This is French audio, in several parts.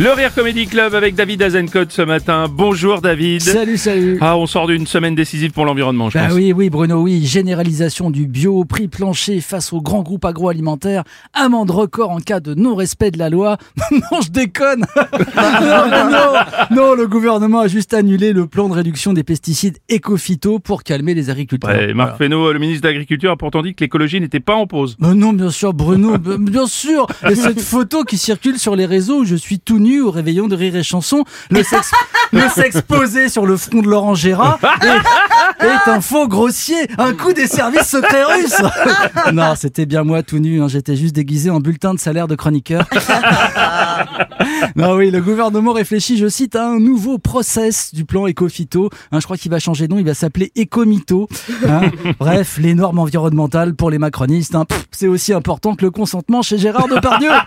Le Rire Comedy Club avec David Azencott ce matin. Bonjour David. Salut, salut. Ah, on sort d'une semaine décisive pour l'environnement, je Bah pense. oui, oui, Bruno, oui. Généralisation du bio, prix plancher face aux grands groupes agroalimentaires, amende record en cas de non-respect de la loi. non, je déconne. non, non, non. Non, le gouvernement a juste annulé le plan de réduction des pesticides éco-phyto pour calmer les agriculteurs. Ouais, Marc Voilà. Fesneau, le ministre de l'Agriculture, a pourtant dit que l'écologie n'était pas en pause. Mais non, bien sûr, Bruno, bien sûr. Et cette photo qui circule sur les réseaux où je suis tout nu au réveillon de rire et chanson, le sexe, le sexe posé sur le front de Laurent Gérard est, est un faux grossier, un coup des services secrets russes. Non, c'était bien moi tout nu, hein, j'étais juste déguisé en bulletin de salaire de chroniqueur. Non, oui, le gouvernement réfléchit, je cite, à un nouveau process du plan éco-phyto. Hein, je crois qu'il va changer de nom, il va s'appeler Écomito. Hein. Bref, les normes environnementales pour les macronistes, hein, c'est aussi important que le consentement chez Gérard Depardieu.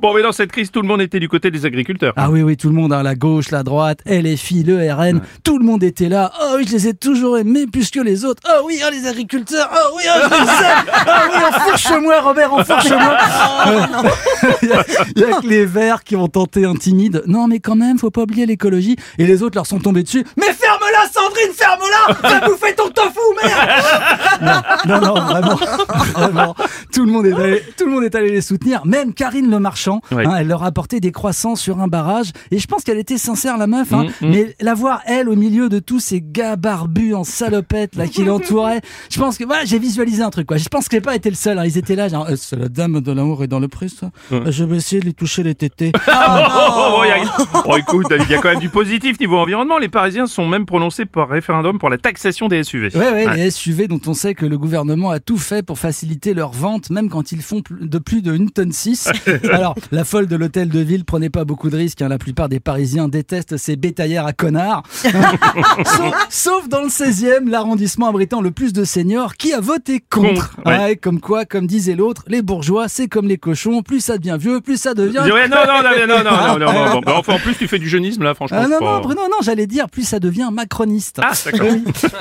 Bon, mais dans cette crise, tout le monde était du côté des agriculteurs. Ah oui, oui, tout le monde, hein, la gauche, la droite, LFI, le RN, tout le monde était là. Oh oui, je les ai toujours aimés plus que les autres. Oh oui, oh, les agriculteurs. Oh oui, oh, je les aime. Oh oui, enfourche-moi, Robert, enfourche-moi. Il y, a- il y a que les verts qui ont tenté un timide. Non, mais quand même, faut pas oublier l'écologie. Et les autres leur sont tombés dessus. Mais ferme-la, Sandrine, ferme-la. Va bouffer ton tofu, merde. Non, non, non, vraiment, vraiment. Tout le monde est allé, monde est allé les soutenir. Même Karine Le Marchand, Ouais. hein, elle leur a apporté des croissants sur un barrage. Et je pense qu'elle était sincère, la meuf. Hein, Mm, mm. Mais la voir, elle, au milieu de tous ces gars barbus en salopette là qui l'entouraient, je pense que voilà, j'ai visualisé un truc. Quoi. Je pense que j'ai pas été le seul. hein. Ils étaient là, genre, Euh, c'est la dame de l'amour et dans le prix, ça. Ouais. Je vais essayer de lui toucher les tétés. Oh, oh, oh, il y a- oh, écoute, il y a quand même du positif niveau environnement. Les Parisiens sont même prononcés par référendum pour la taxation des SUV. Ouais, ouais, Ouais. les SUV dont on sait que le gouvernement a tout fait pour faciliter leur vente, même quand ils font de plus de 1 tonne 6. Alors, la folle de l'hôtel de ville prenait pas beaucoup de risques. hein. La plupart des Parisiens détestent ces bétaillères à connards. sauf, sauf dans le 16e, l'arrondissement abritant le plus de seniors qui a voté contre. Contre, ouais. Ouais, comme quoi, comme disait l'autre, les bourgeois, c'est comme les cochons. Plus ça devient vieux, plus ça devient... Ouais, non, non, non, non, non, non, non, non, non. Bah, Enfin, en plus, tu fais du jeunisme, là, franchement. Ah non, pas- non, Bruno, non, j'allais dire, plus ça devient macroniste. Ah, d'accord.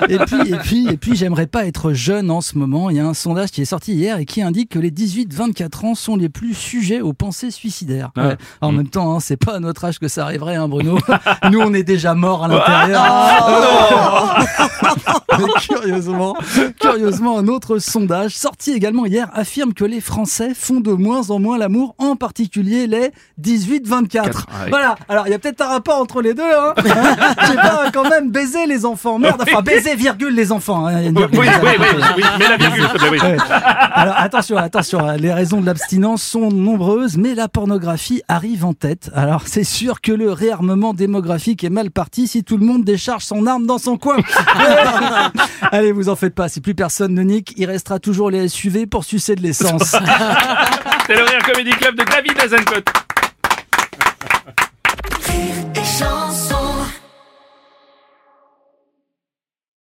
Et puis, et puis, et puis, j'aimerais pas être jeune en ce moment. Il y a un sondage qui est sorti hier et qui indique que les 18-24 ans sont les plus sujets aux pensées suicidaires. Ah. Ouais. En même temps, hein, c'est pas à notre âge que ça arriverait, hein, Bruno. Nous, on est déjà morts à l'intérieur. Mais curieusement, curieusement, un autre sondage sorti également hier affirme que les Français font de moins en moins l'amour, en particulier les 18-24. Quatre, ah oui. Voilà. Alors, il y a peut-être un rapport entre les deux, hein. Je sais pas, quand même, baiser les enfants. Merde, enfin, baiser, virgule, les enfants. hein. Oui, oui, oui, oui, oui, mais la virgule, oui. Alors attention, attention, les raisons de l'abstinence sont nombreuses, mais la pornographie arrive en tête. Alors c'est sûr que le réarmement démographique est mal parti si tout le monde décharge son arme dans son coin. Allez, vous en faites pas, si plus personne ne nique, il restera toujours les SUV pour sucer de l'essence. C'est le Rire Comedy Club de David Azencott.